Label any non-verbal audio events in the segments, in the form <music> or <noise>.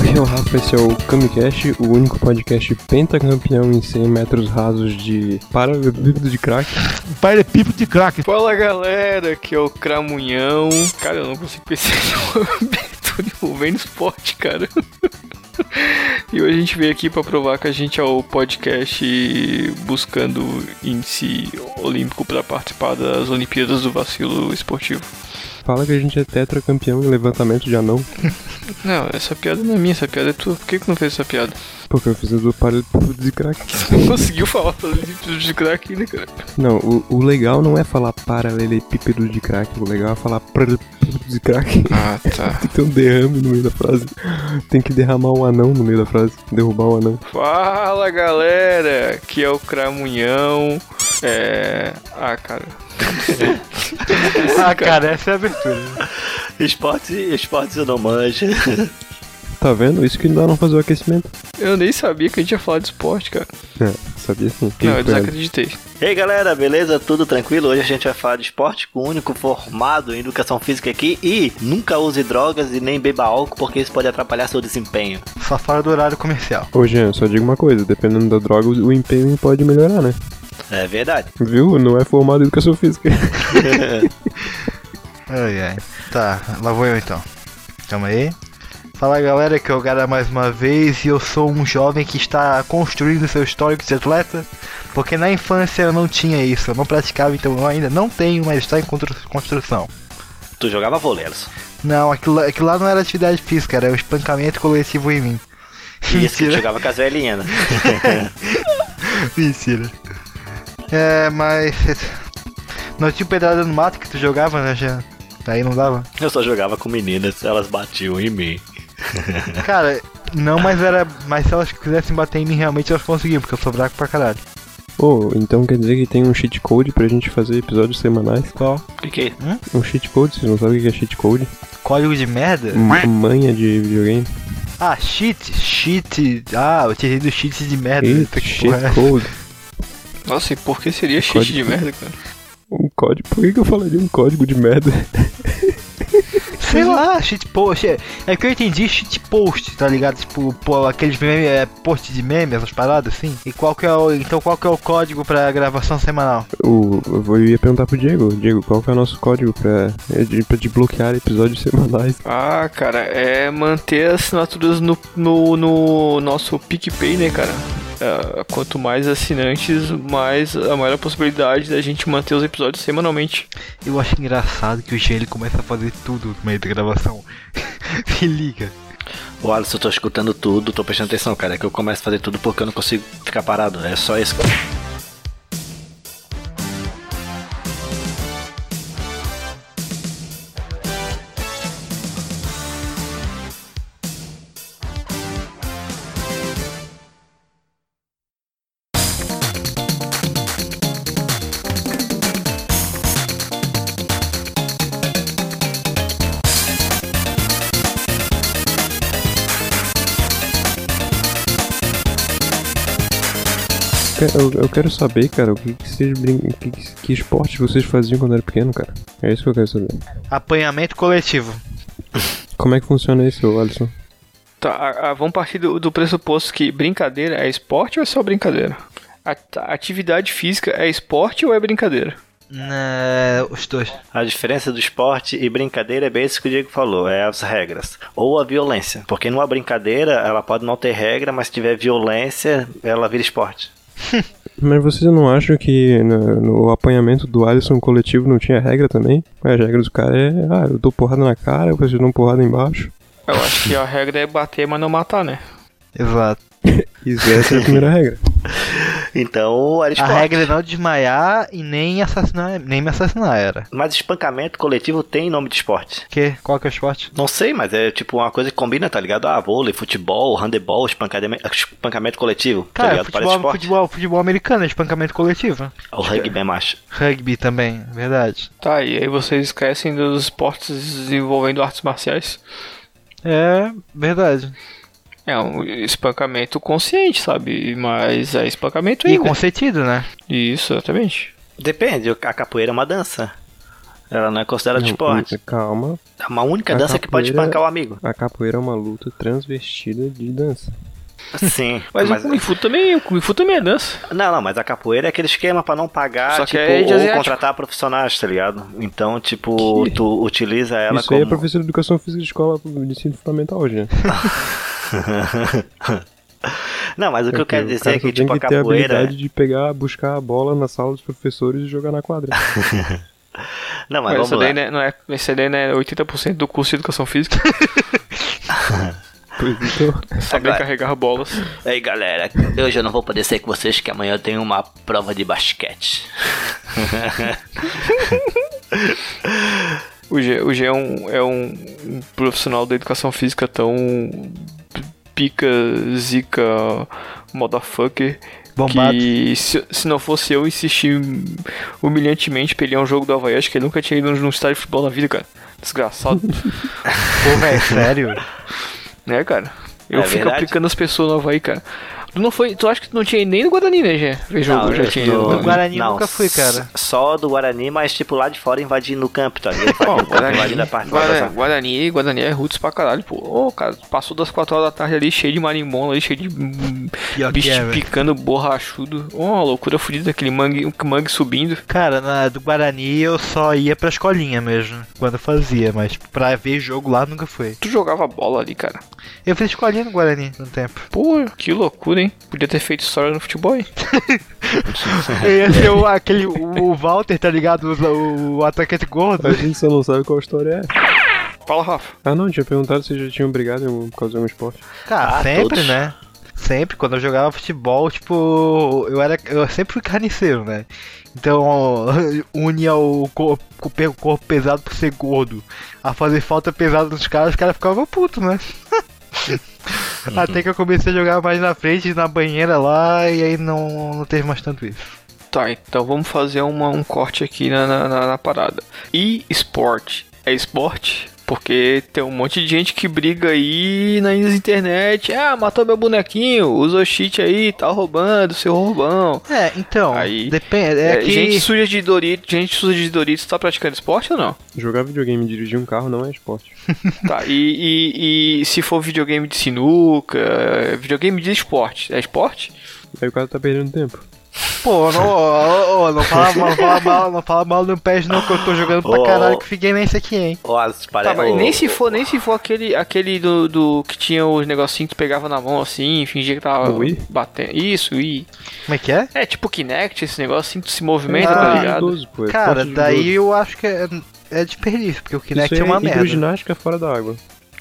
Aqui é o Rafa, esse é o Kamicast, o único podcast pentacampeão em 100 metros rasos de paralelepípedo de crack. Paralelepípedo de crack. Fala galera, aqui é o Cramunhão. Cara, eu não consigo pensar em <laughs> abertura envolvendo esporte, cara. E hoje a gente veio aqui para provar que a gente é o podcast buscando índice olímpico para participar das Olimpíadas do Vacilo Esportivo. Fala que a gente é tetracampeão em levantamento de anão. <laughs> Não, essa piada não é minha, essa piada é tua. Por que, que não fez essa piada? Porque eu fiz do paralelepípedo de crack. <laughs> Você não conseguiu falar paralelepípedo de crack, né, cara? Não, o, o legal não é falar paralelepípedo de crack, o legal é falar paralelepípedo de crack. Ah, tá. <laughs> Tem que ter um derrame no meio da frase. Tem que derramar um anão no meio da frase. Derrubar um anão. Fala galera, aqui é o Cramunhão. É. Ah, cara. <laughs> ah, cara, essa é a abertura. Esportes, esportes eu não manjo. <laughs> Tá vendo? Isso que dá não fazer o aquecimento. Eu nem sabia que a gente ia falar de esporte, cara. É, sabia sim. Quem não, eu desacreditei. E aí galera, beleza? Tudo tranquilo? Hoje a gente vai falar de esporte com o único formado em educação física aqui e nunca use drogas e nem beba álcool porque isso pode atrapalhar seu desempenho. Só fora do horário comercial. Ô, Jean, só digo uma coisa: dependendo da droga, o empenho pode melhorar, né? É verdade. Viu? Não é formado em educação física. <laughs> Ai, ai. Tá, lá vou eu então. Calma aí. Fala galera, que é o Gara mais uma vez e eu sou um jovem que está construindo seu histórico de atleta, porque na infância eu não tinha isso, eu não praticava, então eu ainda não tenho, mas está em constru- construção. Tu jogava vôlei, Alisson. Não, aquilo, lá- aquilo lá não era atividade física, era o espancamento coletivo em mim. Isso que tu jogava com as velhinhas, né? <laughs> Mentira. É, mas. <laughs> Não tinha pedrada no mato que tu jogava, né, Jean? Aí não dava. Eu só jogava com meninas, elas batiam em mim. <laughs> Cara, não, mas era. Mas se elas quisessem bater em mim, realmente elas conseguiam, porque eu sou fraco pra caralho. Ô, então quer dizer que tem um cheat code pra gente fazer episódios semanais? Qual? Fiquei. Um cheat code? Vocês não sabem o que é cheat code? Código de merda? M- Manha de videogame? Ah, cheat, cheat. Ah, eu tinha do cheat de merda. Eita, Que cheat é? code. Nossa, e por que seria cheat Código. de merda, cara? Um código. Por que, que eu falaria um código de merda? <laughs> Sei lá, cheat post. É, é que eu entendi cheat post, tá ligado? Tipo, pô, aqueles meme, é, post de meme, essas paradas assim. E qual que é o. Então qual que é o código pra gravação semanal? O, eu vou- eu ia perguntar pro Diego. Diego, qual que é o nosso código pra, é de- pra desbloquear episódios <laughs> semanais? Ah, cara, é manter as assinaturas no, no, no nosso PicPay, né, cara? É, quanto mais assinantes, mais a maior possibilidade da gente manter os episódios semanalmente. Eu acho engraçado que o Jean ele começa a fazer tudo no meio da gravação. <laughs> Se liga. Ô Alisson, eu tô escutando tudo, tô prestando atenção, cara. É que eu começo a fazer tudo porque eu não consigo ficar parado. É só isso. Eu, eu quero saber, cara, o que, que vocês brin... que, que, esporte vocês faziam quando era pequeno, cara. É isso que eu quero saber. Apanhamento coletivo. Como é que funciona isso, Alisson? Tá, a- a- vamos partir do, do pressuposto que brincadeira é esporte ou é só brincadeira? A- a- atividade física é esporte ou é brincadeira? É, os dois. A diferença do esporte e brincadeira é bem isso que o Diego falou, é as regras. Ou a violência. Porque numa brincadeira, ela pode não ter regra, mas se tiver violência, ela vira esporte. <laughs> Mas vocês não acham que no, no apanhamento do Alisson coletivo não tinha regra também? A regra dos caras é, ah, eu dou porrada na cara, vocês dão porrada embaixo. Eu acho que a regra é bater, mas não matar, né? Exato. <laughs> Isso, essa é a primeira regra. Então, era A esporte. regra é não desmaiar e nem assassinar, nem me assassinar era. Mas espancamento coletivo tem nome de esporte. Que? Qual que é o esporte? Não sei, mas é tipo uma coisa que combina, tá ligado? Ah, vôlei, futebol, handebol, espancamento, espancamento coletivo. tá Cara, ligado? Parece futebol, esporte. futebol, futebol americano, é espancamento coletivo. O rugby é macho. Rugby também, verdade. Tá, e aí vocês esquecem dos esportes envolvendo artes marciais? É, verdade. É um espancamento consciente, sabe? Mas é espancamento E ainda. com sentido, né? Isso, exatamente. Depende, a capoeira é uma dança. Ela não é considerada Não, esporte. Calma. É uma única A dança que pode espancar o amigo. A capoeira é uma luta transvestida de dança. Sim. Mas, <laughs> mas o Kung Fu também, o Kung Fu também é dança. Não, não, mas a capoeira é aquele esquema pra não pagar, Só que tipo, é de ou contratar profissionais, tá ligado? Então, tipo, Que? tu utiliza ela Isso como... aí é professor de educação física de escola de ensino fundamental hoje, né? <laughs> <laughs> Não, mas o que eu quero dizer é que, tem tipo, a que ter a capoeira... habilidade de pegar, buscar a bola na sala dos professores e jogar na quadra. <laughs> Não, mas Mas vamos essa lá. daí, não é, esse daí não é 80% do curso de educação física. <laughs> Pois então, Saber Agora- carregar bolas. Ei, galera, hoje eu não vou poder ser com vocês que amanhã eu tenho uma prova de basquete. O G, o G é, um, é um profissional da educação física tão pica, zica, motherfucker. Bombado. Que se, se não fosse eu insistir humilhantemente pra ele ir a um jogo do Havaí, acho que ele nunca tinha ido num estádio de futebol na vida, cara. Desgraçado. <laughs> Pô, velho, sério? <laughs> né, cara? Eu É fico verdade. aplicando as pessoas no Havaí, cara. Tu não foi. Tu acha que tu não tinha nem no Guarani, né, Gê? Ver jogo, já tinha ido. No Guarani nunca fui, cara. Só do Guarani, mas tipo lá de fora invadindo o campo, tá ligado? Guarani, invadindo a parte de Guarani, fora. Guarani, Guarani é roots pra caralho, pô. Ô, cara, passou das 4 horas da tarde ali, cheio de marimbola ali, cheio de hum, Pior bicho é, velho. picando borrachudo. Ó, uma loucura fodida, aquele mangue, um mangue subindo. Cara, na do Guarani eu só ia pra escolinha mesmo, quando fazia, mas pra ver jogo lá nunca foi. Tu jogava bola ali, cara. Eu fiz escolinha no Guarani no tempo. Pô, que loucura, hein? Podia ter feito história no futebol, hein? <laughs> Ia ser o, aquele, o Walter, tá ligado? O, o atacante gordo. a gente só não sabe qual história é. Fala, Rafa. Ah não, tinha perguntado se já tinham brigado por causa de algum esporte. Cara, Ah, sempre, todos. né? Sempre, quando eu jogava futebol, tipo, eu era. Eu sempre fui carniceiro, né? Então, <laughs> unia o corpo, o corpo pesado por ser gordo a fazer falta pesada nos caras, os caras ficavam putos, né? <laughs> <laughs> Até que eu comecei a jogar mais na frente, na banheira lá, e aí não, não teve mais tanto isso. Tá, então vamos fazer uma- um corte aqui na, na, na- na parada. E esporte é esporte? Porque tem um monte de gente que briga aí na internet. Ah, matou meu bonequinho, usou cheat aí, tá roubando, seu roubão. É, então, Aí, depende. É, É, que. Gente suja de Doritos, gente suja de Doritos tá praticando esporte ou não? Jogar videogame e dirigir um carro não é esporte. <laughs> tá, e, e, e se for videogame de sinuca, videogame de esporte, é esporte? Aí o cara tá perdendo tempo. Pô, não, ó, ó, não, <laughs> fala mal, não fala mal, não fala mal no PES não, que eu tô jogando pra caralho que fiquei nesse aqui, hein. Ó, as pare- Tá, mas nem se for, nem se for aquele, aquele do, do que tinha os negocinhos que tu pegava na mão assim, fingia que tava Do batendo. Isso, Wii. Como é que é? É tipo Kinect, esse negócio assim, tu se movimenta, Ah, tá esporte de ligado? idoso, pô, é Cara, daí eu acho que é, é desperdício, porque o Kinect Isso é uma é merda. hidroginástica fora da água.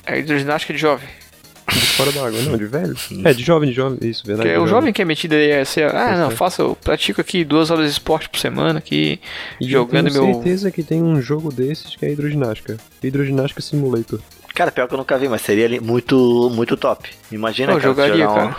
É hidroginástica de jovem. De fora da água, não, de velho. É, de jovem, de jovem, isso, Que verdade. é o jovem que é metido aí, é assim, ah, não, Isso. faço, eu pratico aqui duas horas de esporte por semana aqui, E jogando eu tenho meu. certeza que tem um jogo desses que é hidroginástica. Hidroginástica Simulator. Cara, pior que eu nunca vi, mas seria ali muito, muito top. Imagina, Eu cara, jogaria, jogar um- cara.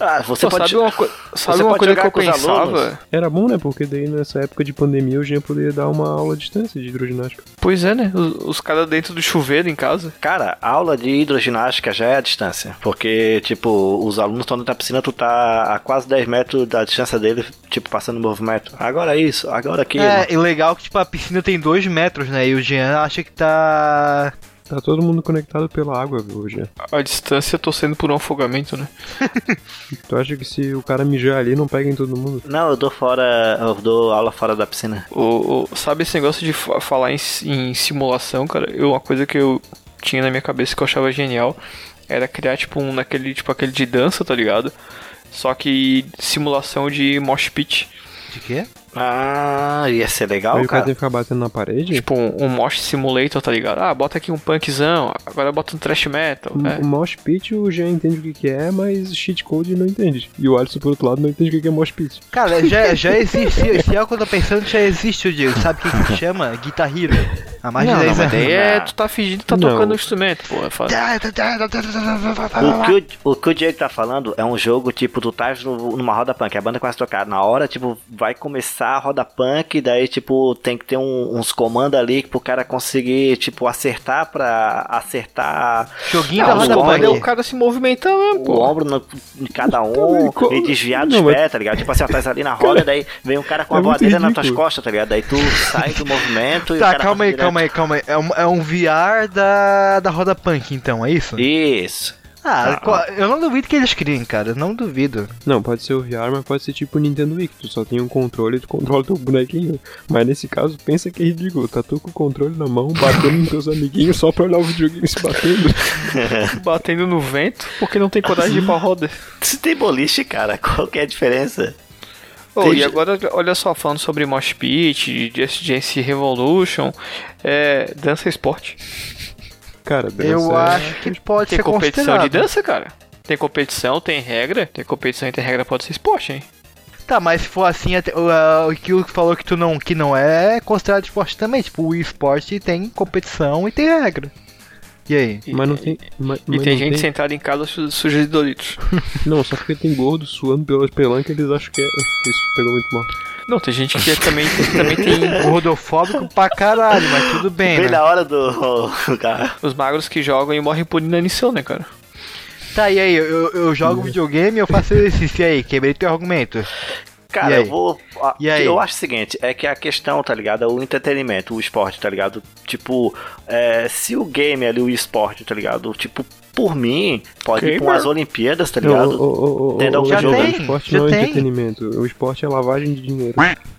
Ah, você Pô, pode... sabe uma, co- sabe você uma pode coisa que eu pensava? alunos. Era bom, né? Porque daí nessa época de pandemia eu já ia poder dar uma aula à distância de hidroginástica. Pois é, né? Os, os caras dentro do chuveiro em casa. Cara, a aula de hidroginástica já é a distância. Porque, tipo, os alunos estão dentro da piscina, tu tá a quase 10 metros da distância dele, tipo, passando movimento. Agora isso, agora aquilo. É, e legal que tipo, a piscina tem dois metros, né? E o Jean acha que tá. Tá todo mundo conectado pela água viu, hoje. A distância torcendo por um afogamento, né? <laughs> Tu acha que se o cara mijar ali não pega em todo mundo? Não, eu dou fora, eu dou aula fora da piscina. O, o- sabe esse negócio de fa- falar em, em simulação, cara? Eu, uma coisa que eu tinha na minha cabeça que eu achava genial era criar tipo um naquele tipo aquele de dança, tá ligado? Só que simulação de mosh pit. De quê? Ah, ia ser legal, Aí o cara cara. tem que ficar batendo na parede? Tipo um, um mosh simulator, tá ligado? Ah, bota aqui um punkzão, agora bota um thrash metal. O- né? O Mosh Pit o Jean entende o que, que é, mas cheat code não entende. E o Alisson, por outro lado, não entende o que, que é Mosh Pit. Cara, já, já <laughs> existe. Se é o que eu tô pensando, já existe o Diego. Sabe o que, que chama? Guitar Hero. Há mais não, de não, 10 mas daí anos. é, tu tá fingindo que tá Não. tocando o instrumento, pô. É fácil. O que o, o que o Diego tá falando é um jogo, tipo, tu tá no- numa roda punk, a banda começa a tocar. Na hora, tipo, vai começar a roda punk, daí, tipo, tem que ter um- uns comandos ali pro cara conseguir, tipo, acertar pra acertar Joguinho Não, da o roda comando é o punk. cara se movimentar mesmo, o pô. ombro no, em cada <laughs> um Também, co- e desviar dos mas- pés, tá ligado? Tipo assim, ó, tá ali na roda, daí vem um cara com a é voadeira nas tuas costas, tá ligado? Daí tu sai do movimento e o Tá, cara calma aí, direto. Calma aí, calma aí. É um, é um VR da, da roda punk, então, é isso? Isso. Ah, co- eu não duvido que eles criem, cara. Não duvido. Não, pode ser o VR, mas pode ser tipo o Nintendo Wii, que tu só tem um controle e tu controla teu bonequinho. Mas nesse caso, pensa que é ridículo. Tá tu com o controle na mão, batendo nos teus amiguinhos só pra olhar o videogame se batendo. <laughs> Batendo no vento, porque não tem coragem de ir pra roda. Se <laughs> tem boliche, cara, qual que é a diferença? Oh, e agora, olha só, falando sobre Mosh Pit, Just Dance Revolution, é, dança é esporte. Cara, dança Eu é- acho que pode Tem ser competição de dança, cara? Tem competição, tem regra. Tem competição e tem regra, pode ser esporte, hein? Tá, mas se for assim, o que o falou que tu não, que não é, é considerado esporte também. Tipo, o esporte tem competição e tem regra. E aí? Mas não tem. Mas, E mas tem gente sentada em casa su- suja de Doritos. <laughs> Não, só porque tem gordo suando pelas pelancas, eles acham que é. <laughs> Isso pegou muito mal. Não, tem gente que é também, também tem <laughs> Gordofóbico pra caralho, mas tudo bem, Bem né? na hora do. cara. os magros que jogam e morrem por inanição, né, cara? Tá, e aí? Eu, eu- eu jogo videogame e eu faço exercício. E aí? Quebrei teu argumento. Cara, eu vou. a- E aí? Eu acho o seguinte, é que a questão, tá ligado? É o entretenimento, o esporte, tá ligado? Tipo, é, se o game ali, o esporte, tá ligado? Tipo, por mim, pode ir pra umas Olimpíadas, tá Não, ligado? o, o, o, Tendo algum jogo- o esporte já não é tem. entretenimento. O esporte é lavagem de dinheiro.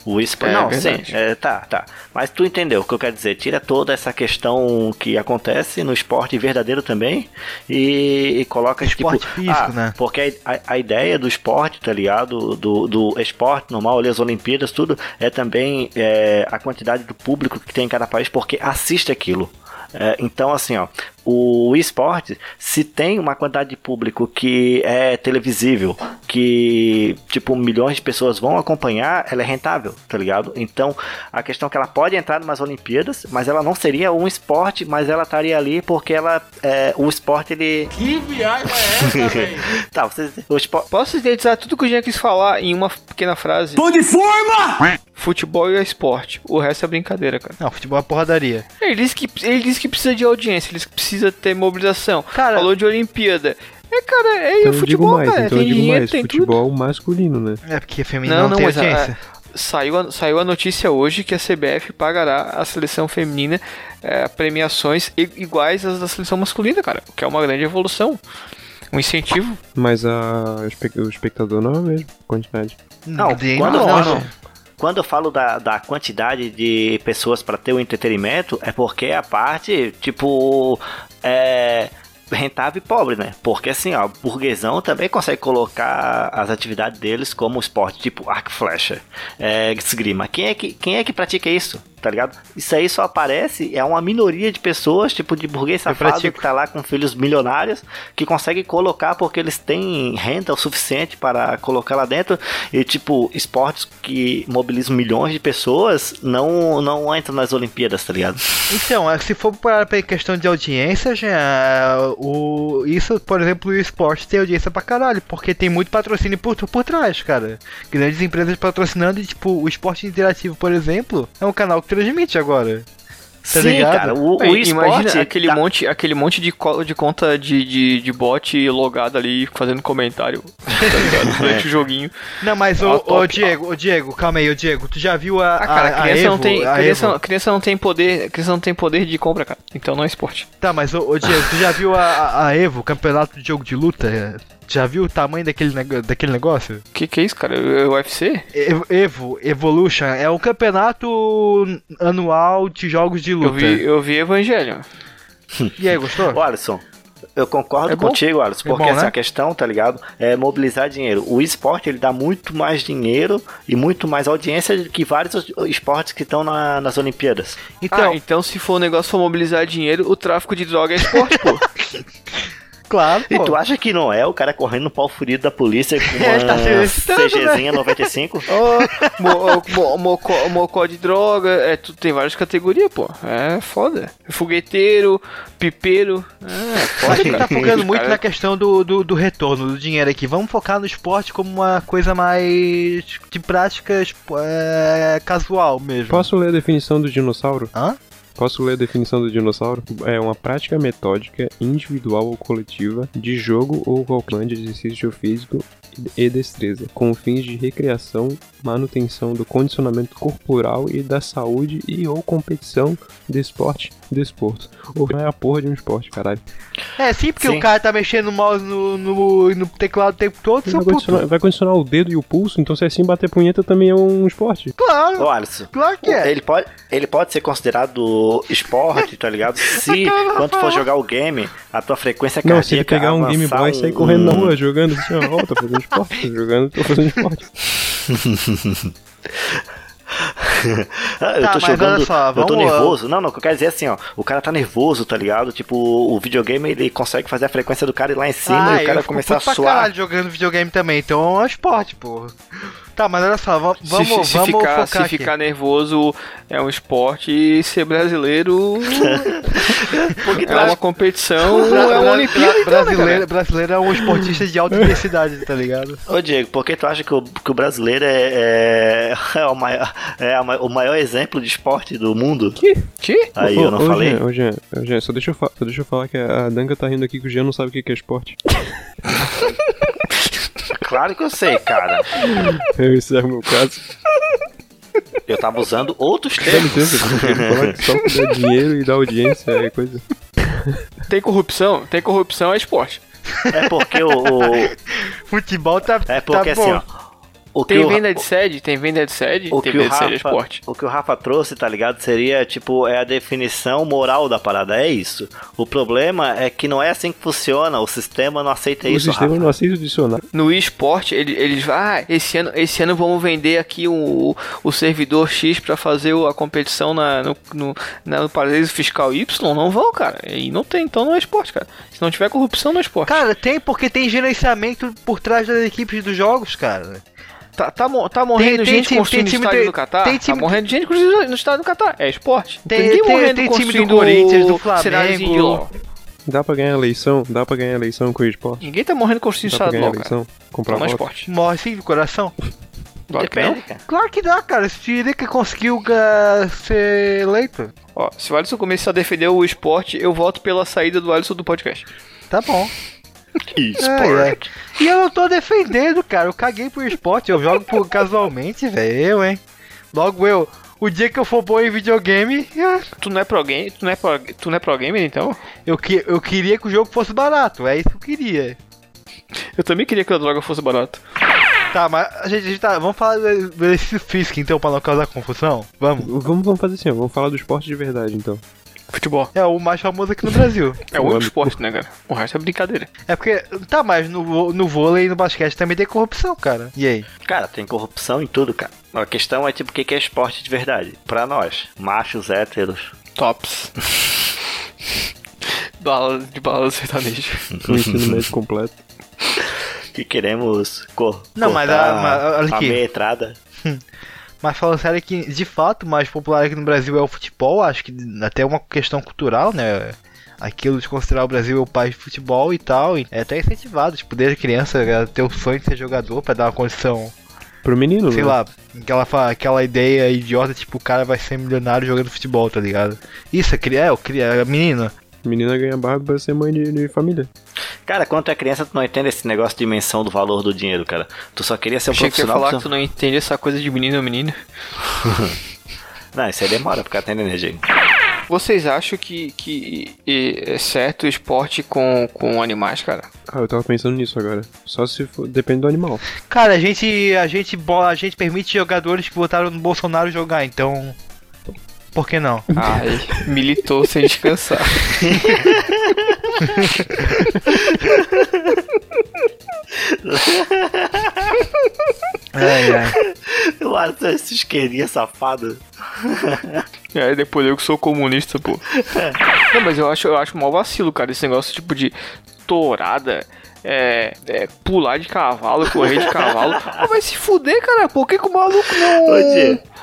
O esporte. É, não, sim, é, tá, tá. Mas tu entendeu o que eu quero dizer? Tira toda essa questão que acontece no esporte verdadeiro também e, e coloca Esporte tipo. físico, ah, né? Porque a ideia do esporte, tá ligado? Do, do esporte normal, ali, as Olimpíadas, tudo, é também é, a quantidade do público que tem em cada país, porque assiste aquilo. É, então, assim, ó, o esporte, se tem uma quantidade de público que é televisível, que, tipo, milhões de pessoas vão acompanhar, ela é rentável, tá ligado? Então, a questão é que ela pode entrar numas Olimpíadas, mas ela não seria um esporte, mas ela estaria ali porque ela, é, o esporte, ele... Que viagem é essa, <laughs> velho? tá, vocês, o esporte... Posso sintetizar tudo que o Jean quis falar em uma pequena frase? Tô de forma! Futebol é esporte. O resto é brincadeira, cara. Não, futebol é porradaria. Ele disse que, ele disse que precisa de audiência, ele disse que precisa ter mobilização. Cara- Falou de Olimpíada. É, cara, é Então futebol, mais, cara. então eu tem digo dinheiro, mais. tem tudo. Futebol masculino, né? É porque feminino Não, não, não, tem mas a- audiência. Saiu a, saiu a notícia hoje que a CBF pagará a seleção feminina é, premiações iguais às da seleção masculina, cara. O que é uma grande evolução. Um incentivo. Mas a, o espe- o espectador não é a mesma quantidade. Não, quando, não, quando- não. Quando eu falo da, da quantidade de pessoas para ter o entretenimento, é porque a parte, tipo, é rentável e pobre, né? Porque assim, ó, burguesão também consegue colocar as atividades deles como esporte, tipo arco e flecha, é, esgrima. Quem é, que, quem é que pratica isso? Tá ligado? Isso aí só aparece, é uma minoria de pessoas, tipo de burguês safado que tá lá com filhos milionários, que consegue colocar porque eles têm renda o suficiente para colocar lá dentro. E tipo, esportes que mobilizam milhões de pessoas não, não entram nas Olimpíadas, tá ligado? Então, é, se for para questão de audiência, já, o, isso, por exemplo, o esporte tem audiência pra caralho, porque tem muito patrocínio por, por trás, cara. Grandes empresas patrocinando e, tipo, o esporte interativo, por exemplo, é um canal que transmite agora. Tá Sim, ligado? cara, o, o Aí, esporte. Imagina aquele, tá- monte, aquele monte de, co- de conta de, de, de bot logado ali fazendo comentário tá ligado? <laughs> durante o joguinho. Não, mas ô, ô top. Diego, ô Diego, calma aí, ô Diego, tu já viu a, Ah, cara, a, a criança Evo, não tem. a Criança, Evo? criança não tem poder. Criança não tem poder de compra, cara. Então não é esporte. Tá, mas ô, ô Diego, tu já viu a, a, a Evo, campeonato de jogo de luta? Já viu o tamanho daquele, nego- daquele negócio? Que que é isso, cara? É o UFC? Evo, Evo, Evolution, é um campeonato anual de jogos de luta. Eu vi, eu vi Evangelho. <laughs> E aí, gostou? Ô, Alisson, eu concordo É bom? contigo, Alisson, É porque bom, essa né? questão, tá ligado? É mobilizar dinheiro. O esporte, ele dá muito mais dinheiro e muito mais audiência do que vários esportes que estão na- nas Olimpíadas. Então, ah, então se for um negócio for mobilizar dinheiro, o tráfico de droga é esporte, pô. <laughs> Claro, E pô. tu acha que não é o cara correndo no pau furido da polícia com <laughs> É, tá uma excitando, CGzinha 95? Ô, mo- mo- mocó, mocó de droga, é, tu, tem várias categorias, pô. É foda. Fogueteiro, pipeiro. É, A foda, gente cara. tá focando muito cara- na questão do, do, do retorno, do dinheiro aqui. Vamos focar no esporte como uma coisa mais de práticas é, casual mesmo. Posso ler a definição do dinossauro? Hã? Posso ler a definição do dinossauro? É uma prática metódica, individual ou coletiva, de jogo ou qualquer de exercício físico e destreza, com fins de recreação, manutenção do condicionamento corporal e da saúde e ou competição de esporte, desporto. Ou não é a porra de um esporte, caralho. É, sim, porque Sim. o cara tá mexendo no mouse no, no, no teclado o tempo todo, seu Vai puto. condicionar, vai condicionar o dedo e o pulso, então se é assim bater punheta também é um esporte. Claro, Ô, Alisson. claro que é. Ele pode, ele pode ser considerado esporte, tá ligado? <laughs> Se quando tu for jogar o game, a tua frequência Não, se ele cardíaca pegar um Game Boy e sair correndo na um- rua jogando assim, ó, ó, tô fazendo esporte, tô jogando, tô fazendo esporte. <laughs> <laughs> Ah, eu Tá, tô jogando, só, eu tô nervoso. Não, não, o que eu quero dizer é assim, ó. O cara tá nervoso, tá ligado? Tipo, o videogame ele consegue fazer a frequência do cara ir lá em cima Ah, e o cara eu começar a suar. caralho jogando videogame também, então é um esporte, pô. Tá, mas olha só, va- Se, vamos, se vamos ficar, focar se aqui. ficar nervoso é um esporte e ser brasileiro <laughs> é uma competição, <laughs> Bra- é uma Olimpíada. bra- então, né, brasileiro, brasileiro é um esportista de alta <laughs> intensidade, tá ligado? Ô Diego, por que tu acha que o, que o brasileiro é, é, é o, maior, é o maior exemplo de esporte do mundo? Que? Aí Ô, eu não ô, falei? Ô, Jean, ô, Jean, só deixa, eu fa- só deixa eu falar que a Danga tá rindo aqui que o Jean não sabe o que que é esporte. Claro que eu sei, cara. Esse é o meu caso. Eu tava usando outros Dá termos. licença, falar que só que dá dinheiro e dá audiência é coisa. Tem corrupção? Tem corrupção é esporte. É porque o. o- Futebol tá, é porque tá assim, bom. ó. O que Tem o, venda de sede? Tem venda de sede? o tem que o venda de sede é Rafa, esporte. o que o Rafa trouxe, tá ligado? Seria tipo é a definição moral da parada, é isso. O problema é que não é assim que funciona, o sistema não aceita o isso, sistema Rafa. não aceita o dicionário. No esporte, ele- eles ah, esse ano, esse ano vamos vender aqui o, o servidor X pra fazer o- a competição na, no, no, na- no paraíso fiscal Y. Não vão, cara. E não tem, então não é esporte, cara. Se não tiver corrupção, não é esporte. Cara, tem porque tem gerenciamento por trás das equipes dos jogos, cara. Tá, tá, tá morrendo tem gente time- construindo tem time estádio de- no Catar? tem Tá morrendo gente construindo no estádio do Catar. É esporte. Tem- Ninguém tem- morrendo tem time do Corinthians, do de Flamengo. Dá pra ganhar eleição? Dá pra ganhar eleição com o esporte? Ninguém tá morrendo construindo Dá pra estádio de cara. eleição? Comprar é voto? esporte. Morre sim do coração. <laughs> Claro que não. Cara. Claro que dá, cara. Se Tirica conseguiu uh, ser eleito, Ó, se o Alisson começar a defender o esporte, eu voto pela saída do Alisson do podcast. tá bom. Esporte. E eu não tô defendendo, cara. Eu caguei pro esporte. Eu jogo por casualmente, velho. Eu, hein. Logo eu. O dia que eu for bom em videogame, ah, Tu não é pro game, tu não é pro, tu não é pro gamer então? eu, que, eu queria que o jogo fosse barato. É isso que eu queria. Eu também queria que a droga fosse barata. Tá, mas a gente, a gente tá. Vamos falar do exercício físico então pra não causar confusão? Vamos. Vamos, vamos fazer assim, ó, vamos falar do esporte de verdade então. Futebol. É o mais famoso aqui no Brasil. É o único esporte, né, cara? O resto é brincadeira. É porque. Tá, mas no, no vôlei e no basquete também tem corrupção, cara. E aí? Cara, tem corrupção em tudo, cara. A questão é tipo o que é esporte de verdade. Pra nós, machos héteros. Tops. <laughs> bala, de bala sertaneja. <laughs> O ensino médio completo. Que queremos cor. Não, mas a- a aqui. meia entrada. Mas falando sério que, de fato, o mais popular aqui no Brasil é o futebol, acho que até uma questão cultural, né? Aquilo de considerar o Brasil o país de futebol e tal, e é até incentivado, tipo, desde criança ela ter o sonho de ser jogador pra dar uma condição, Pro menino, sei né? lá, aquela, aquela ideia idiota, tipo, o cara vai ser milionário jogando futebol, tá ligado? Isso, é, cri- é, a menina. Menina ganha barba pra ser mãe de, de família. Cara, quando tu é criança, tu não entende esse negócio de dimensão do valor do dinheiro, cara. Tu só queria ser um Achei que ia profissional. falar que tu- não entende essa coisa de menino ou menina. <laughs> Não, isso aí demora pra ficar entendendo, gente. Vocês acham que, que é certo o esporte com, com animais, cara? Ah, eu tava pensando nisso agora. Só se for. Depende do animal. Cara, a gente, a gente, a gente permite jogadores que votaram no Bolsonaro jogar, então, por que não? Ai, militou sem descansar. Ai, ai. Eu acho esse esquerdinha safado. E aí depois eu que sou comunista, pô. Não, mas eu acho, eu acho mó vacilo, cara, esse negócio tipo de. tourada, é, é, pular de cavalo, correr de cavalo. <laughs> Ah, vai se fuder, cara. Por que, que o maluco não. Ô,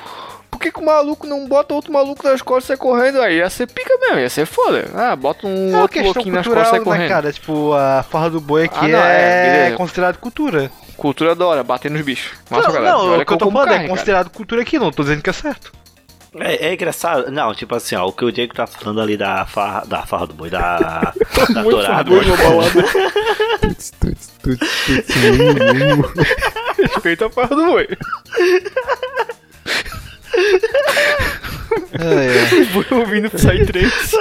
que, que o maluco não bota outro maluco nas costas e sai correndo? Aí ia ser pica mesmo, ia ser foda. Ah, bota um É outro louquinho nas costas e sai né, correndo. cara? Tipo, a farra do boi aqui Ah, não, é, é, considerado cultura. Cultura da hora, bater nos bichos. Massa, não, galera. não, Olha o que eu tô falando carne, é cara. considerado cultura aqui, não tô dizendo que é certo. É, é engraçado. Não, tipo assim, ó, o que o Diego tá falando ali da farra, da farra do boi, da, <laughs> da mu, mu. <laughs> Respeita a farra do boi. <laughs> É, é. Boi ouvindo Psytrance.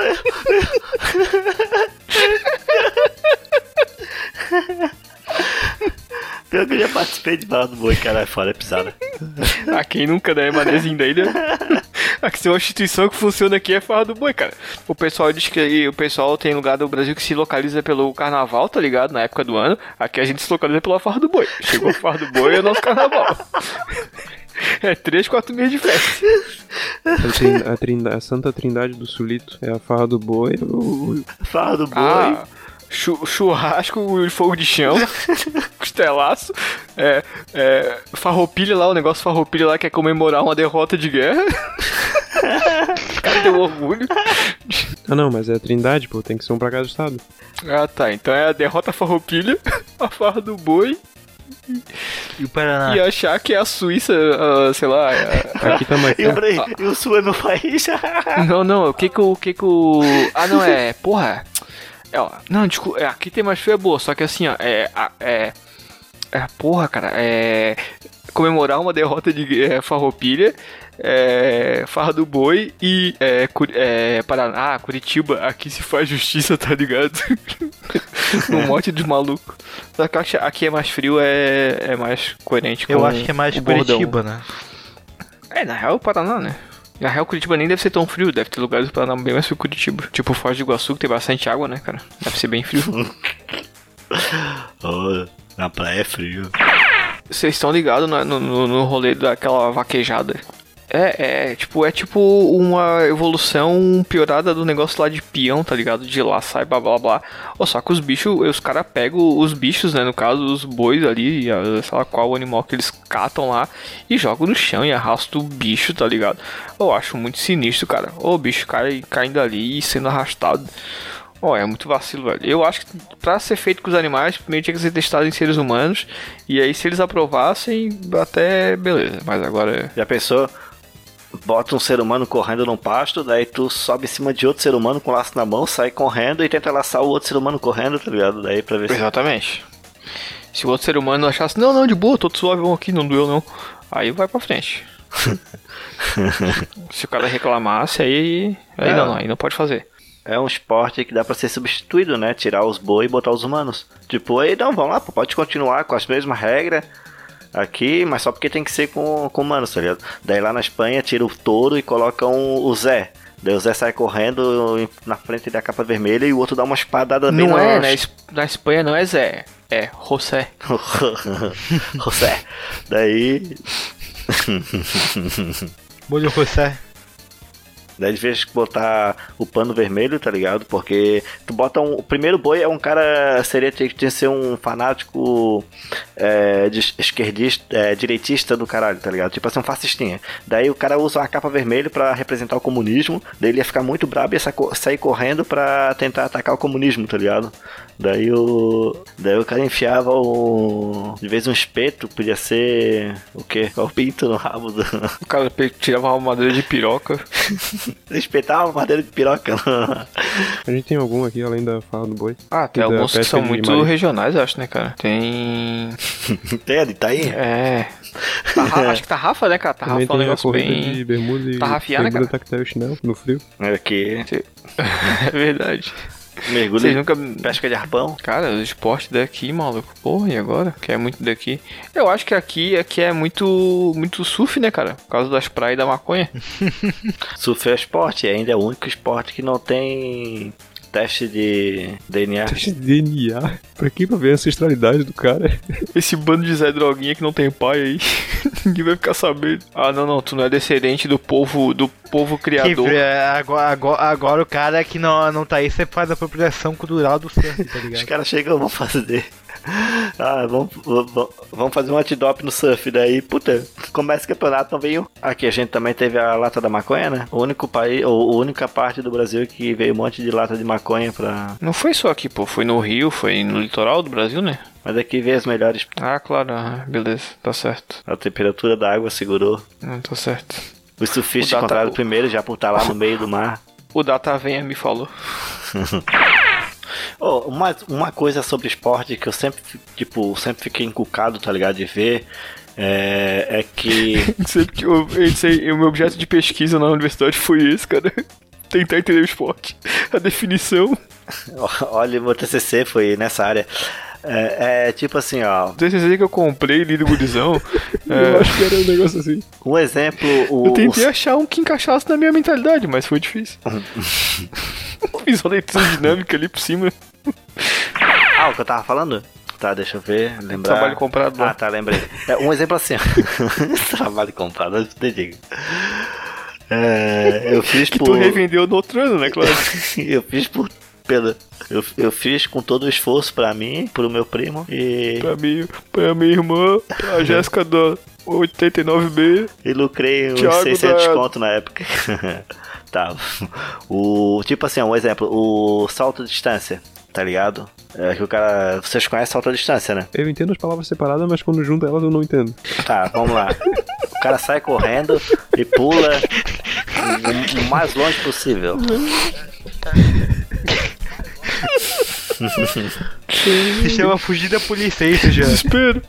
Pior que eu já participei de farra do boi, cara, é foda, é pisada. Ah, quem nunca, né? Manezinho da ilha. Aqui tem uma instituição que funciona aqui é Farra do Boi, cara. O pessoal diz que o pessoal tem lugar do Brasil que se localiza pelo carnaval, tá ligado? Na época do ano. Aqui a gente se localiza pela Farra do Boi. Chegou a Farra do Boi, é o nosso carnaval. É três, quatro meses de festa. A, trin- a a Santa Trindade do Sulito é a farra do boi. o- Farra do boi. Ah, chu- churrasco, fogo de chão, <laughs> costelaço, é, é, farroupilha lá, o negócio farroupilha lá que é comemorar uma derrota de guerra. O <laughs> cara deu orgulho. Ah, não, mas é a Trindade, pô, tem que ser um pra cada estado. Ah, tá. Então é a derrota farroupilha, a farra do boi E o Paraná? e achar que é a Suíça, ah, sei lá. é- Aqui tá mais. <laughs> E o, Bra- e o sul é meu país? <laughs> Não, não, o que que o. o que que o. Ah, não, é. Porra. É, ó, não, desculpa. É, aqui tem mais frio é boa, só que assim, ó. É. É. é porra, cara. É. Comemorar uma derrota de é, Farroupilha. É, Farra do Boi e é, Curi- é, Paraná, Curitiba, aqui se faz justiça, tá ligado? <laughs> um monte de maluco. Só que eu acho que aqui é mais frio, é, é mais coerente com Eu acho que é mais. Curitiba, né? É, na real, o Paraná, né? Na real, Curitiba nem deve ser tão frio, deve ter lugares do Paraná bem mais frio que Curitiba. Tipo Foz do Iguaçu, que tem bastante água, né, cara? Deve ser bem frio. <laughs> Oh, na praia é frio. Vocês estão ligados no, no, no rolê daquela vaquejada? É, é, tipo, é tipo uma evolução piorada do negócio lá de peão, tá ligado? De lá sai blá blá blá. Ou só que os bichos, os caras pegam os bichos, né? No caso, os bois ali, a- sei lá qual animal que eles catam lá e jogam no chão e arrastam o bicho, tá ligado? Eu acho muito sinistro, cara. O bicho cai caindo ali e sendo arrastado. Ó, é muito vacilo, velho. Eu acho que pra ser feito com os animais, primeiro tinha que ser testado em seres humanos. E aí, se eles aprovassem, até beleza. Mas agora. Já pensou? Bota um ser humano correndo num pasto, daí tu sobe em cima de outro ser humano com laço na mão, sai correndo e tenta laçar o outro ser humano correndo, tá ligado? Daí pra ver se. Exatamente. Se o outro ser humano achasse, não, não, de boa, tô suave aqui, não doeu não. Aí vai pra frente. <laughs> se o cara reclamasse, aí. Aí É. não, não, aí não pode fazer. É um esporte que dá pra ser substituído, né? Tirar os boi e botar os humanos. Tipo, aí não, vamos lá, pô, pode continuar com as mesmas regras aqui, mas só porque tem que ser com, com humanos, tá ligado? Daí lá na Espanha tira o touro e coloca um, o Zé. Daí o Zé sai correndo na frente da capa vermelha e o outro dá uma espadada bem Não é, na- na, Es- na Espanha não é Zé, é José. <laughs> José. Daí. Molho José. Daí devia botar o pano vermelho, tá ligado? Porque tu bota um. O primeiro boi é um cara. Seria tinha que ser um fanático é, esquerdista, é, direitista do caralho, tá ligado? Tipo assim, um fascistinha. Daí o cara usa uma capa vermelha pra representar o comunismo. Daí ele ia ficar muito brabo e ia sa- sair correndo pra tentar atacar o comunismo, tá ligado? Daí o. Daí o cara enfiava o. De vez um espeto, podia ser. O quê? <laughs> O pinto no rabo do. O cara tirava uma madeira de piroca. <laughs> Espetava uma madeira de piroca. <laughs> A gente tem algum aqui além da farra do boi? Ah, tem alguns que são muito marisco? regionais, eu acho, né, cara? Tem. Entende? Tá aí? É. Tarra- Acho que Tarrafa, né, cara? Tarrafa é um tem negócio bem. de bermuda e Tarrafiar, né, bermuda cara? tactel chinelo no frio. Aqui. É verdade. Vocês Mergulho. nunca. Pesca de arpão. Cara, o esporte daqui, maluco. Porra, e agora? Que é muito daqui. Eu acho que aqui, aqui é muito, muito surf, né, cara? Por causa das praias e da maconha. <laughs> Surf é esporte. Ainda é o único esporte que não tem teste de DNA. Teste de DNA. Pra quê? Pra ver a ancestralidade do cara. <laughs> Esse bando de Zé Droguinha que não tem pai aí. <laughs> Ninguém vai ficar sabendo. Ah, não, não. Tu não é descendente do povo, do povo Que, criador. é, agora, agora, agora o cara que não, não tá aí, você faz a apropriação cultural do surf, tá Os ligado? caras chegam, vão fazer. <laughs> Ah, vamos, vamos, fazer um antidop no surf. Daí, puta, começa o campeonato, não veio. Aqui a gente também teve a lata da maconha, né? O único país, ou a única parte do Brasil que veio um monte de lata de maconha pra. Não foi só aqui, pô. Foi no Rio, foi no litoral do Brasil, né? Mas aqui veio as melhores. Ah, claro. beleza. Tá certo. A temperatura da água segurou. Não, tá certo. Os surfistas O encontraram primeiro, já por estar lá no meio do mar. O Data Venha me falou. <laughs> Oh, uma, uma coisa sobre esporte que eu sempre, tipo, sempre fiquei encucado, tá ligado? De ver. É, é que. <laughs> Sempre que eu, eu o meu objeto de pesquisa na universidade foi esse, cara. <laughs> Tentar entender o esporte. A definição. <laughs> Olha, meu TCC foi nessa área. É, é tipo assim, ó. O TCC que eu comprei, li do gurizão. <laughs> Eu é, acho que era um negócio assim. Um exemplo. O, eu tentei achar um que encaixasse na minha mentalidade, mas foi difícil. <laughs> Fiz uma leitura dinâmica ali por cima. Ah, o que eu tava falando? Tá, deixa eu ver, lembrar. Trabalho comprado lá. Ah, tá, lembrei. É, um exemplo assim. ó. <laughs> Trabalho comprado, eu te digo. É, eu fiz Que por. tu revendeu no outro ano, né, claro? eu fiz por. Pela, eu, eu fiz com todo o esforço pra mim, pro meu primo e, pra mim, pra minha irmã, pra <laughs> Jéssica da 89B. e lucrei uns Thiago 600 da- conto na época. <laughs> tá. O, tipo assim, um exemplo, o salto de distância, tá ligado? É que o cara. Vocês conhecem salto de distância, né? Eu entendo as palavras separadas, mas quando junta elas eu não entendo. Tá, vamos lá. O cara sai correndo e pula o, o mais longe possível. Se chama fugir da polícia, é isso já. Desespero.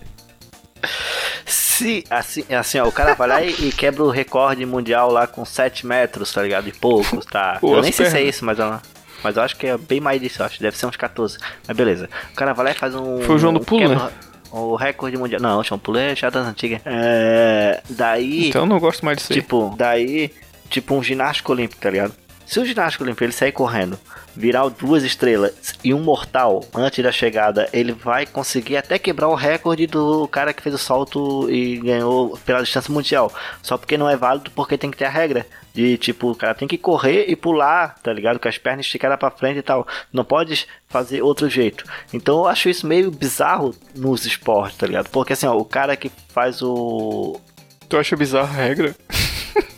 Se, assim, assim, ó, o cara vai lá e, e quebra o recorde mundial lá com 7 metros, tá ligado? E poucos, tá? Pô, eu nem sei se é pernas. isso, mas, eu- mas eu acho que é bem mais disso, eu acho. Deve ser uns 14. Mas beleza. O cara vai lá e faz um. Foi o João do Pulo, quebra né? O recorde mundial. Não, o João do Pulo é já das antigas. É. Daí. Então eu não gosto mais disso aí. Tipo, daí, tipo um ginástico olímpico, tá ligado? Se o ginástico olímpico ele sair correndo, virar duas estrelas e um mortal antes da chegada, ele vai conseguir até quebrar o recorde do cara que fez o salto e ganhou pela distância mundial. Só porque não é válido, porque tem que ter a regra. De tipo, o cara tem que correr e pular, tá ligado? Com as pernas esticadas pra frente e tal. Não pode fazer outro jeito. Então eu acho isso meio bizarro nos esportes, tá ligado? Porque assim, ó, o cara que faz o, Tu acha bizarra a regra?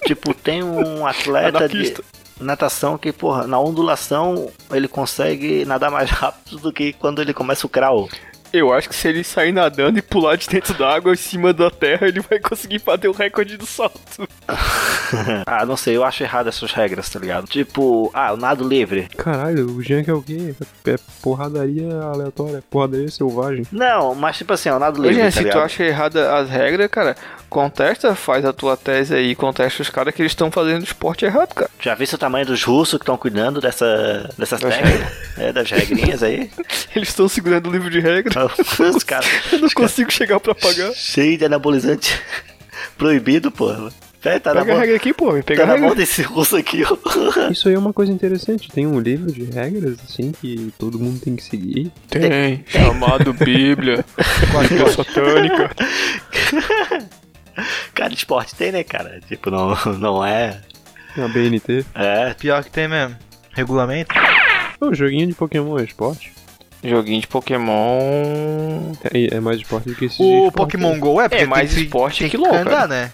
Tipo, tem um <laughs> atleta de. Natação que, porra, na ondulação ele consegue nadar mais <laughs> rápido do que quando ele começa o crawl. Eu acho que se ele sair nadando e pular de dentro da água em cima da terra, ele vai conseguir bater o recorde do salto. <laughs> <laughs> ah, não sei, eu acho errado essas regras, tá ligado? Tipo, ah, o nado livre. Caralho, o Jean que é o quê? É porradaria aleatória, porradaria selvagem. Não, mas tipo assim, ó, o nado livre, gente, tá se tu acha errada as regras, cara, contesta, faz a tua tese aí, contesta os caras que eles estão fazendo esporte errado, cara. Já viste o tamanho dos russos que estão cuidando dessa, dessas regras? É, das regrinhas aí. <laughs> Eles estão segurando o livro de regra. Os <laughs> caras Eu não consigo chegar pra pagar. cheio de anabolizante proibido, porra. Pera, tá na Pega a mão, regra aqui, pô. Pega tá a na regra. mão desse russo aqui, ó. <laughs> Isso aí é uma coisa interessante. Tem um livro de regras, assim, que todo mundo tem que seguir. Tem, <laughs> chamado Bíblia. <laughs> Bíblia satânica. Cara, esporte tem, né, cara? Tipo, não, não é. Na BNT. É, Pior que tem mesmo. Regulamento? O joguinho de Pokémon é esporte. Joguinho de Pokémon. É, é mais esporte do que esse O esporte. Pokémon GO é porque É mais tem que- esporte tem que que LOL, andar, né?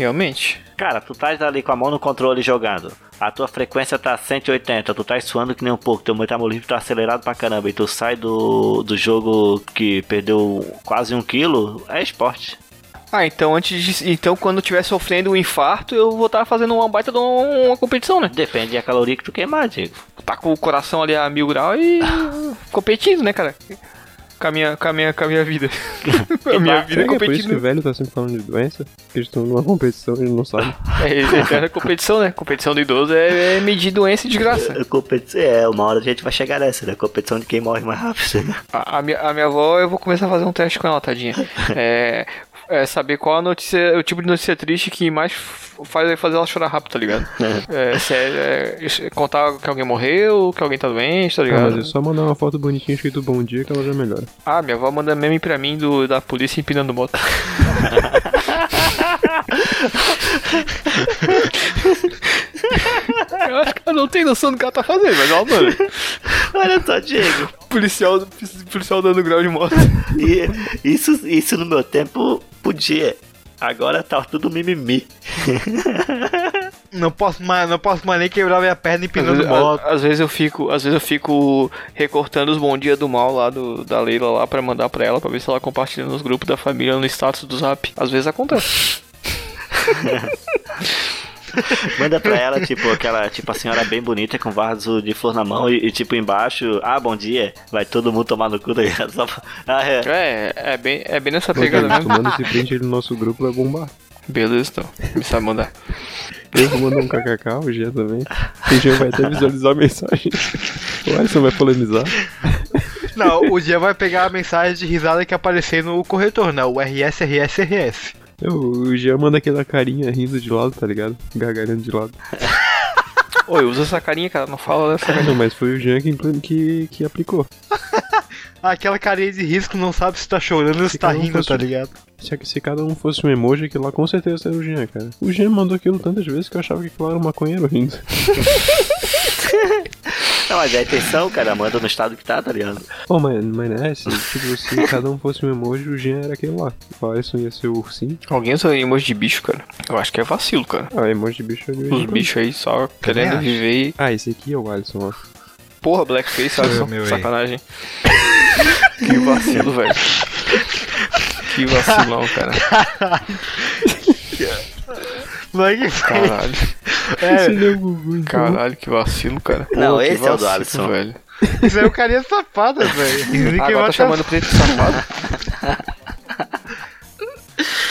Realmente. Cara, tu tá ali com a mão no controle jogando. A tua frequência tá 180, tu tá suando que nem um pouco, teu metabolismo tá acelerado pra caramba. E tu sai do, do jogo que perdeu quase um quilo, é esporte. Ah, então antes de, Então quando eu estiver sofrendo um infarto, eu vou estar fazendo uma baita de uma, uma competição, né? Depende da caloria que tu queimar, Diego. Tá com o coração ali a mil graus e. <laughs> competindo, né, cara? Com a minha, com a minha, com a minha vida. <laughs> a minha vida é que é por isso que o competindo. velho tá sempre falando de doença? Porque eles estão numa competição e não sabe. <laughs> É, é, é competição, né? Competição do idoso é, é medir doença e desgraça. A competição, é, uma hora a gente vai chegar nessa, né? Competição de quem morre mais rápido. né? A, a minha, a minha avó, eu vou começar a fazer um teste com ela, tadinha. <laughs> É, é saber qual a notícia, o tipo de notícia triste que mais faz, fazer ela chorar rápido, tá ligado? <laughs> É, sério, é, isso- contar que alguém morreu, que alguém tá doente, tá ligado? mas é só mandar uma foto bonitinha escrito bom dia que ela já melhora. Ah, minha avó manda meme pra mim do, da polícia empinando moto. <laughs> Eu acho que ela não tem noção do que ela tá fazendo, mas ela manda. Olha só, Diego. Policial, policial dando grau de moto. E isso, isso no meu tempo podia. Agora tá tudo mimimi. Não posso mais, não posso mais nem quebrar minha perna Às empinando moto. a- às vezes eu fico, às vezes eu fico recortando os bom dia do mal lá do, da Leila lá pra mandar pra ela, pra ver se ela compartilha nos grupos da família no status do Zap. Às vezes acontece. <laughs> Manda pra ela, tipo, aquela, tipo, a senhora bem bonita com vaso de flor na mão e, e, tipo, embaixo, ah, bom dia, vai todo mundo tomar no cu, tá ligado? Só pra- ah, é. É, é bem, é bem nessa pegada mesmo. manda esse print no nosso grupo, vai bombar. Beleza, então. Me sabe mandar. Eu vou mandar um kkk, o Jean também. O Jean vai até visualizar a mensagem. O Alisson vai polemizar. Não, o dia vai pegar a mensagem de risada que aparecer no corretor, né? O RSRSRS. Eu, o Jean manda aquela carinha rindo de lado, tá ligado? Gargalhando de lado. Oi, usa essa carinha, cara. Não fala dessa carinha. Não, mas foi o Jean que, que, que aplicou. <laughs> Aquela carinha de risco não sabe se tá chorando ou se tá Fica um rindo, tá fosse- ligado? Se, se cada um fosse um emoji, aquilo lá com certeza era o Jean, cara. O Jean mandou aquilo tantas vezes que eu achava que aquilo era um maconheiro rindo. <laughs> Não, mas é a intenção, cara, manda no estado que tá, tá ligado? Pô, mas, mas né, se, tipo, se cada um fosse um emoji, o Jean era aquele lá. O Alisson ia ser o ursinho. Alguém usa emoji de bicho, cara. Eu acho que é vacilo, cara. Ah, emoji de bicho ali. Os bichos aí só querendo acho. viver e... Ah, esse aqui é o Alisson, ó. Porra, blackface, Alisson. meu. Sacanagem. <laughs> que vacilo, velho. Que vacilão, cara. <laughs> Que? Caralho. <laughs> É, é Gugu. Caralho, que vacilo, cara. Não, que esse é o do vacilo, Alisson. velho. isso é o carinha safada, velho. <laughs> Agora tá chamando o preto de safado. <laughs>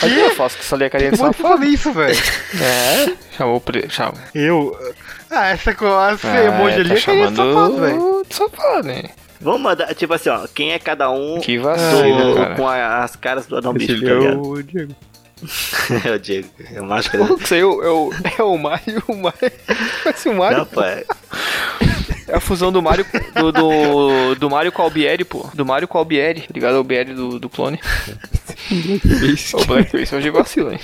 Mas eu faço que só li a carinha de Como é que safado. falei isso, velho? É, chamou o preto. Chama. Eu. Ah, essa coisa Ah, emoji tá ali é carinha safado, velho. de safado, né? Vamos mandar, tipo assim, ó, quem é cada um Que do- vacilo, cara. com a- as caras do Adão Esse Bicho, tá é ligado? o Diego. <laughs> É o Diego, é o máscara. Isso aí é o, é o, é o Mario, o Mario. Parece o Mario. Não, pô, é, É a fusão do Mario do, do, do Mario com o Albieri, pô. Do Mario com o Albieri, ligado ao Albieri do, do clone. o Blackface hoje vacila, hein?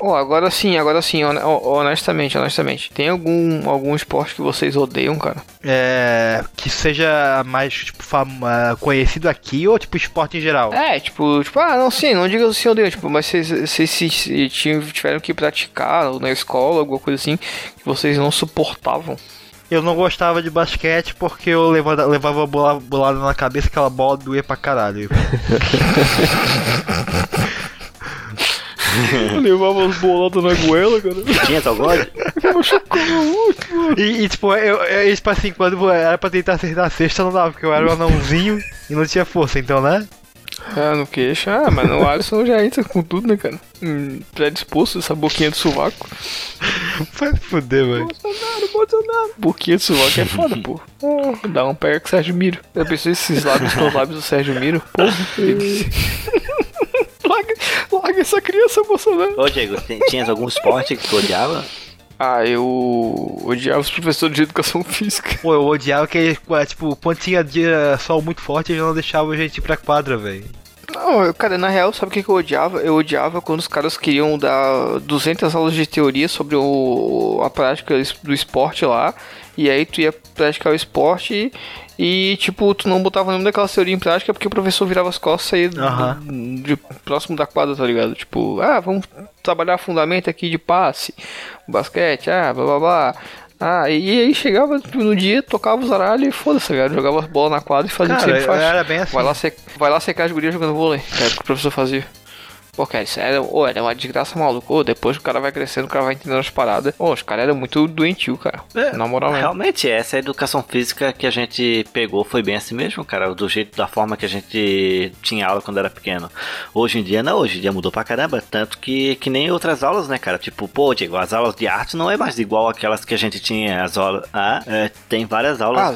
Ó, agora sim, agora sim, hon- honestamente, honestamente. Tem algum, algum esporte que vocês odeiam, cara? É. Que seja mais, tipo, ah, conhecido aqui ou, tipo, esporte em geral? É, tipo, tipo, ah, não, sim, não diga se odeiam, tipo, mas vocês, vocês se, tiveram que praticar ou na escola, alguma coisa assim, que vocês não suportavam. Eu não gostava de basquete porque eu levava, levava bolada na cabeça, aquela bola doía pra caralho. <laughs> Levava os bolados na goela, cara. tinha tal God? E, e, tipo, eu, eu, tipo assim, quando era pra tentar acertar a cesta, não dava, porque eu era um anãozinho e não tinha força, então, né? Ah, no queixo. Ah, mas no Alisson já entra com tudo, né, cara? Hum, predisposto, essa boquinha de sovaco. Vai se fuder, velho. Bolsonaro, Bolsonaro. Boquinha de sovaco é foda, pô. Ah, dá um pé com o Sérgio Miro. Eu pensei esses lábios com os lábios do Sérgio Miro. Porra, larga, larga essa criança, Bolsonaro. Ô, Diego, tinhas algum esporte que tu odiava? Ah, eu odiava os professores de educação física. Pô, eu odiava que, tipo, quando tinha dia sol muito forte, eles não deixavam a gente ir pra quadra, velho. Não, eu- cara, na real, sabe o que, que eu odiava? Eu odiava quando os caras queriam dar 200 aulas de teoria sobre o, a prática do esporte lá. E aí tu ia praticar o esporte e, e, tipo, tu não botava nenhuma daquela teoria em prática porque o professor virava as costas e saía Aham. de próximo da quadra, tá ligado? Tipo, ah, vamos trabalhar fundamento aqui de passe, basquete, ah, blá blá blá. Ah, e aí chegava tipo, no dia, tocava os aralhos e foda-se, tá? Jogava as bolas na quadra e fazia o que Cara, sempre faz. era bem assim. Vai lá, sec... vai lá secar as gurias jogando vôlei. Era o que o professor fazia. Cara, isso era, ô, era uma desgraça maluca. Ô, depois o cara vai crescendo, o cara vai entendendo as paradas. Ô, os caras eram muito doentio, cara. Na moral mesmo. Realmente, essa educação física que a gente pegou foi bem assim mesmo, cara. Do jeito, da forma que a gente tinha aula quando era pequeno. Hoje em dia, não. Hoje em dia mudou pra caramba. Tanto que, que nem outras aulas, né, cara? Tipo, pô, Diego, as aulas de arte não é mais igual aquelas que a gente tinha. As aulas. Ah, é, tem várias aulas. Ah,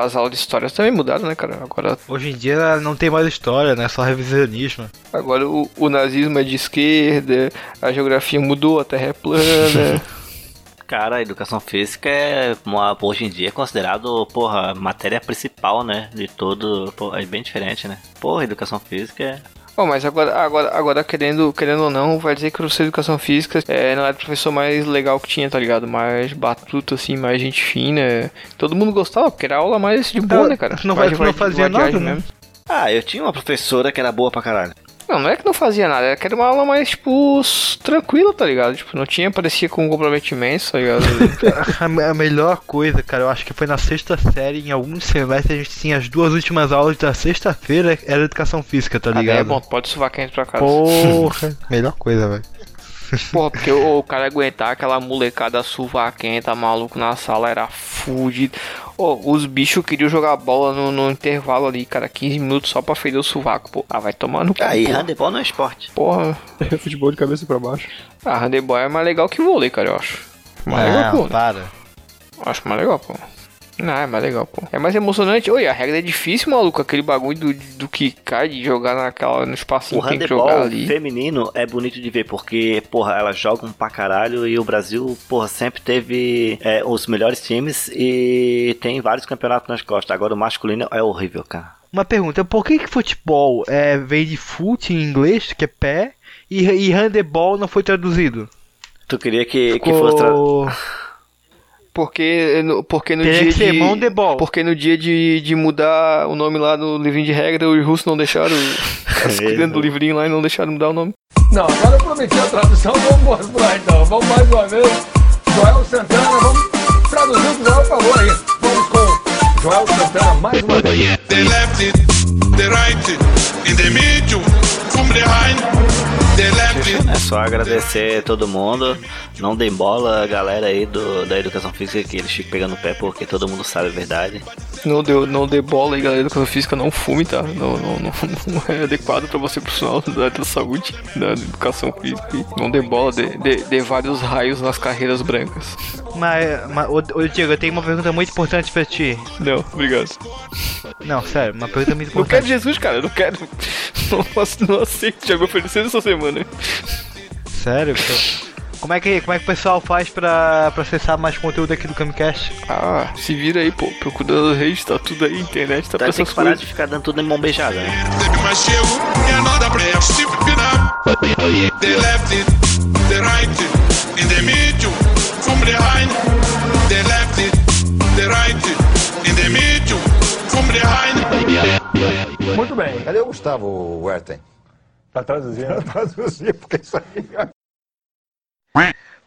as, as aulas de história também mudaram, né, cara? Agora, Hoje em dia não tem mais história, né? Só revisionismo. agora o, o nazismo nazismo é de esquerda, a geografia mudou, a terra é plana. <laughs> Cara, a educação física é, uma, hoje em dia é considerado, porra, matéria principal, né? De todo. Porra, é bem diferente, né? Porra, educação física é. Bom, mas agora, agora, agora querendo, querendo ou não, vai dizer que o professor de educação física é, não era o professor mais legal que tinha, tá ligado? Mais batuto, assim, mais gente fina. Todo mundo gostava, porque era aula mais de boa, Não, né, cara? não vai- não fazia nada, né? Ah, eu tinha uma professora que era boa pra caralho. Não, não é que não fazia nada, era que era uma aula mais, tipo, tranquila, tá ligado? Tipo, não tinha, parecia com um comprometimento, tá ligado? <laughs> A, a melhor coisa, cara, eu acho que foi na sexta série, em alguns semestres, a gente tinha as duas últimas aulas da sexta-feira, era educação física, tá Ah, ligado? é bom, pode suvar quente pra casa. Porra, <laughs> melhor coisa, velho. Porra, porque o, o cara aguentar aquela molecada suvaquenta, maluco na sala era fudido. Ô, os bichos queriam jogar bola no, no intervalo ali, cara, 15 minutos só pra ferir o sovaco, pô. Ah, vai tomar no cu, porra. handebol não é esporte. Porra. <laughs> Futebol de cabeça pra baixo. Ah, handebol é mais legal que vôlei, cara, eu acho. Mais legal que Não, vôlei. para. Acho mais legal, pô. Não, é mais legal, pô. É mais emocionante. Oi, a regra é difícil, maluco. Aquele bagulho do, do que cai de jogar naquela, no espacinho O que tem que jogar ali. feminino é bonito de ver, porque, porra, elas jogam pra caralho e o Brasil, porra, sempre teve é, os melhores times e tem vários campeonatos nas costas. Agora o masculino é horrível, cara. Uma pergunta, por que que futebol é, vem de foot em inglês, que é pé, e, e handebol não foi traduzido? Tu queria que, que fosse. tra- Ficou... Porque no, porque no Teria dia de. mão de bola. Porque no dia de, de mudar o nome lá no livrinho de regra, os russos não deixaram. <laughs> As mesmo? crianças do livrinho lá e não deixaram mudar o nome. Não, agora eu prometi a tradução, vamos mostrar então. Vamos mais uma vez. Joel Santana, vamos traduzir o que o Joel falou aí. Vamos com Joel Santana mais uma vez. The left it, the right it, in the middle, from behind. É só agradecer todo mundo. Não dê bola a galera aí do, da educação física que eles ficam pegando o pé porque todo mundo sabe a verdade. Não dê, não dê bola aí, galera. Educação física não fume, tá? Não, não, não, <laughs> não é adequado pra você profissional da da saúde, da educação física. Não dê bola, dê, dê, dê vários raios nas carreiras brancas. Mas, mas ô, ô, Diego, eu tenho uma pergunta muito importante pra ti. Não, obrigado. Não, sério, uma pergunta muito Não quero importante. Jesus, cara. eu Não quero. <laughs> Não, faço- não aceito. Já me ofereceram essa semana. Sério, pô. Como é, que, como é que o pessoal faz pra, pra acessar mais conteúdo aqui do Camcast? Ah, se vira aí, pô. Procura nas redes, tá tudo aí. Internet tá pra Então tem essas que parar coisas. de ficar dando tudo em mão beijada, né? left it, right it, in the middle, from behind. The left it, the right it, in the middle, from behind. Muito bem. Cadê o Gustavo Werten? Pra traduzir. Pra <laughs> traduzir, porque isso aí.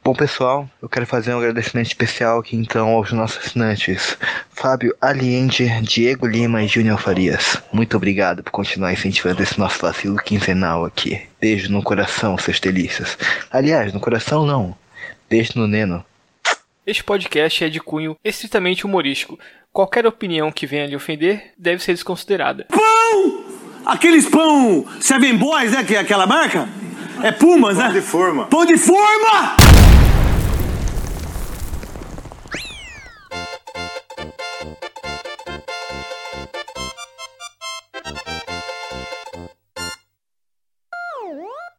Bom, pessoal, eu quero fazer um agradecimento especial aqui então aos nossos assinantes Fábio Aliende, Diego Lima e Júnior Farias. Muito obrigado por continuar incentivando esse nosso vacilo quinzenal aqui. Beijo no coração, seus delícias. Aliás, no coração não. Beijo no Neno. Este podcast é de cunho estritamente humorístico. Qualquer opinião que venha lhe ofender deve ser desconsiderada. Aqueles pão Seven Boys, né? Que é aquela marca? É Pumas, né? Pão de forma. Pão de forma!